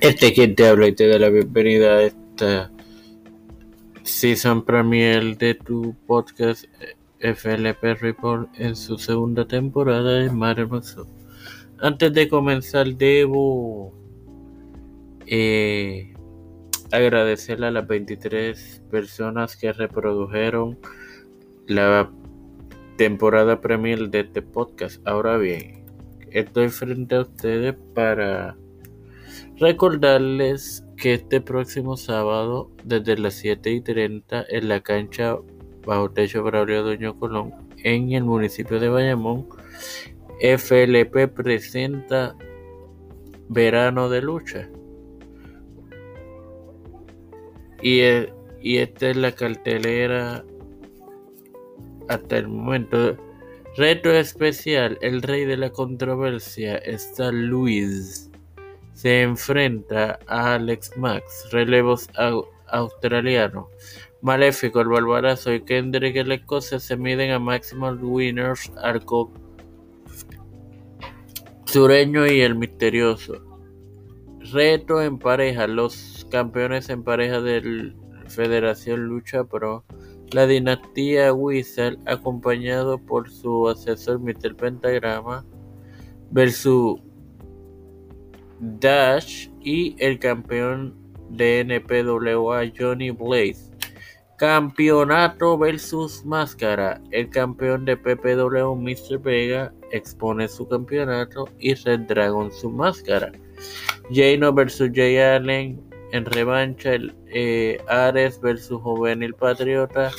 Este quien te habla y te da la bienvenida a esta Season Premiere de tu podcast FLP Report en su segunda temporada de Hermoso. Antes de comenzar debo eh, agradecerle a las 23 personas que reprodujeron la temporada Premier de este podcast. Ahora bien, estoy frente a ustedes para Recordarles que este próximo sábado, desde las 7 y 30, en la cancha Bajo Techo Braulio Doño Colón, en el municipio de Bayamón, FLP presenta Verano de Lucha. Y, e, y esta es la cartelera hasta el momento. Reto especial, el rey de la controversia está Luis se enfrenta a Alex Max, relevos australiano. Maléfico, el Barbarazo y Kendrick el Escocia se miden a Maximal Winners, Arco Sureño y el Misterioso. Reto en pareja, los campeones en pareja de Federación Lucha Pro. La dinastía Wizard, acompañado por su asesor Mr. Pentagrama, versus Dash y el campeón de NPWA Johnny Blaze. Campeonato versus máscara. El campeón de PPW Mr. Vega expone su campeonato y Red Dragon su máscara. Jano versus Jay Allen en revancha. El, eh, Ares versus Juvenil Patriota.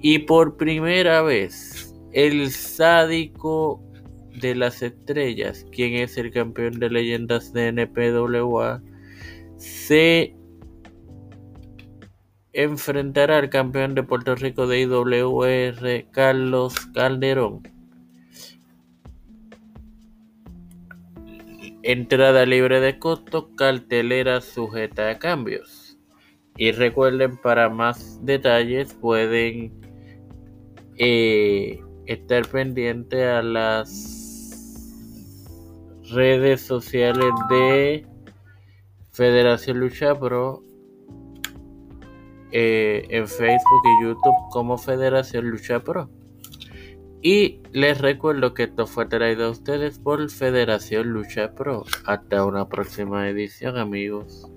Y por primera vez, el sádico de las estrellas, quien es el campeón de leyendas de NPWA, se enfrentará al campeón de Puerto Rico de IWR, Carlos Calderón. Entrada libre de costo, cartelera sujeta a cambios. Y recuerden, para más detalles pueden eh, estar pendiente a las redes sociales de Federación Lucha Pro eh, en Facebook y YouTube como Federación Lucha Pro. Y les recuerdo que esto fue traído a ustedes por Federación Lucha Pro. Hasta una próxima edición amigos.